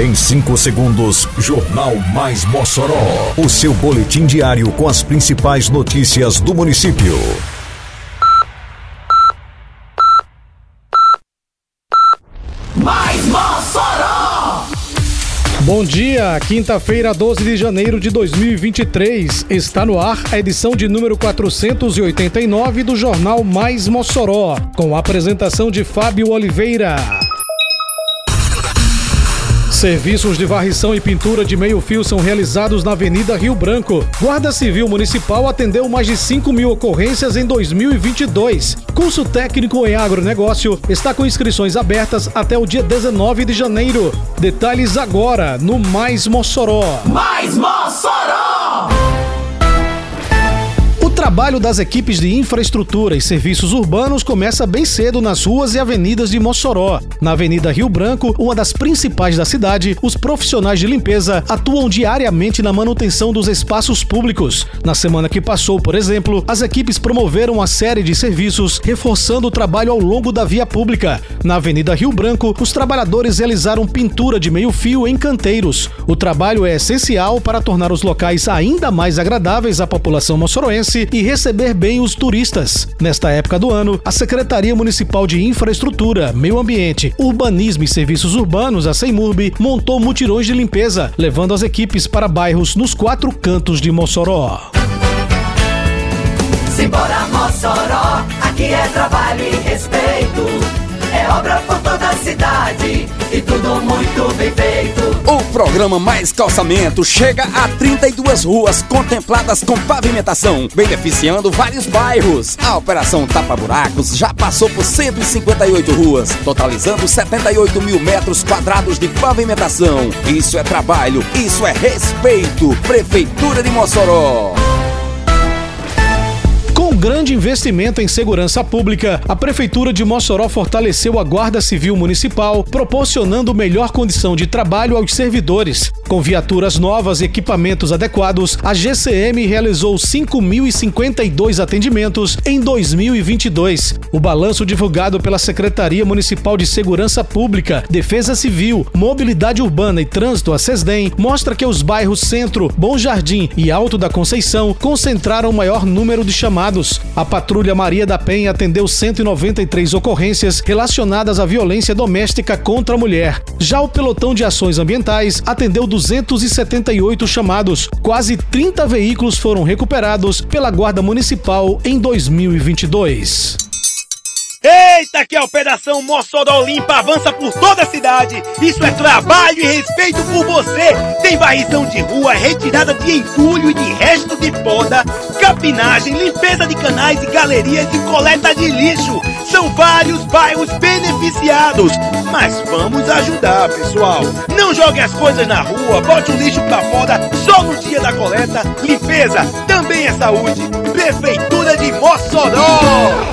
Em 5 segundos, Jornal Mais Mossoró. O seu boletim diário com as principais notícias do município. Mais Mossoró! Bom dia, quinta-feira, 12 de janeiro de 2023. Está no ar a edição de número 489 do Jornal Mais Mossoró, com a apresentação de Fábio Oliveira. Serviços de varrição e pintura de meio-fio são realizados na Avenida Rio Branco. Guarda Civil Municipal atendeu mais de 5 mil ocorrências em 2022. Curso técnico em agronegócio está com inscrições abertas até o dia 19 de janeiro. Detalhes agora no Mais Mossoró. Mais Mossoró! Trabalho das equipes de infraestrutura e serviços urbanos começa bem cedo nas ruas e avenidas de Mossoró. Na Avenida Rio Branco, uma das principais da cidade, os profissionais de limpeza atuam diariamente na manutenção dos espaços públicos. Na semana que passou, por exemplo, as equipes promoveram uma série de serviços reforçando o trabalho ao longo da via pública. Na Avenida Rio Branco, os trabalhadores realizaram pintura de meio-fio em canteiros. O trabalho é essencial para tornar os locais ainda mais agradáveis à população moçoroense e receber bem os turistas. Nesta época do ano, a Secretaria Municipal de Infraestrutura, Meio Ambiente, Urbanismo e Serviços Urbanos, a CEMURB, montou mutirões de limpeza, levando as equipes para bairros nos quatro cantos de Mossoró. Simbora Mossoró, aqui é trabalho e programa Mais Calçamento chega a 32 ruas contempladas com pavimentação, beneficiando vários bairros. A operação Tapa Buracos já passou por 158 ruas, totalizando 78 mil metros quadrados de pavimentação. Isso é trabalho, isso é respeito. Prefeitura de Mossoró. Com grande investimento em segurança pública, a Prefeitura de Mossoró fortaleceu a Guarda Civil Municipal, proporcionando melhor condição de trabalho aos servidores. Com viaturas novas e equipamentos adequados, a GCM realizou 5.052 atendimentos em 2022. O balanço divulgado pela Secretaria Municipal de Segurança Pública, Defesa Civil, Mobilidade Urbana e Trânsito, a SESDEM, mostra que os bairros Centro, Bom Jardim e Alto da Conceição concentraram o maior número de chamados. A Patrulha Maria da Penha atendeu 193 ocorrências relacionadas à violência doméstica contra a mulher. Já o Pelotão de Ações Ambientais atendeu 278 chamados. Quase 30 veículos foram recuperados pela Guarda Municipal em 2022. Eita, que a Operação Mossoró Limpa avança por toda a cidade. Isso é trabalho e respeito por você. Tem varrição de rua, retirada de entulho e de resto de poda, capinagem, limpeza de canais e galerias e coleta de lixo. São vários bairros beneficiados. Mas vamos ajudar, pessoal. Não jogue as coisas na rua, bote o lixo pra fora só no dia da coleta. Limpeza também é saúde. Prefeitura de Mossoró.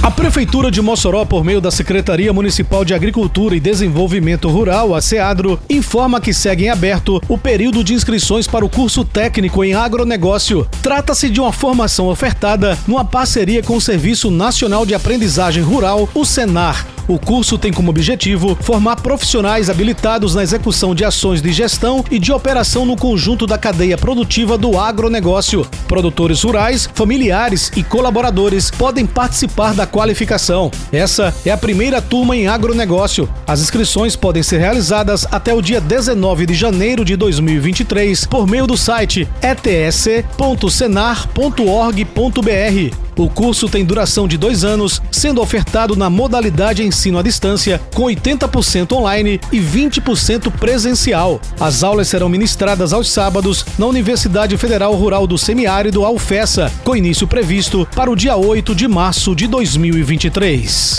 A Prefeitura de Mossoró, por meio da Secretaria Municipal de Agricultura e Desenvolvimento Rural, a SEADRO, informa que segue em aberto o período de inscrições para o curso técnico em agronegócio. Trata-se de uma formação ofertada numa parceria com o Serviço Nacional de Aprendizagem Rural, o SENAR. O curso tem como objetivo formar profissionais habilitados na execução de ações de gestão e de operação no conjunto da cadeia produtiva do agronegócio. Produtores rurais, familiares e colaboradores podem participar da qualificação. Essa é a primeira turma em agronegócio. As inscrições podem ser realizadas até o dia 19 de janeiro de 2023 por meio do site ets.senar.org.br. O curso tem duração de dois anos, sendo ofertado na modalidade ensino à distância, com 80% online e 20% presencial. As aulas serão ministradas aos sábados na Universidade Federal Rural do Semiárido, a UFESA, com início previsto para o dia 8 de março de 2023.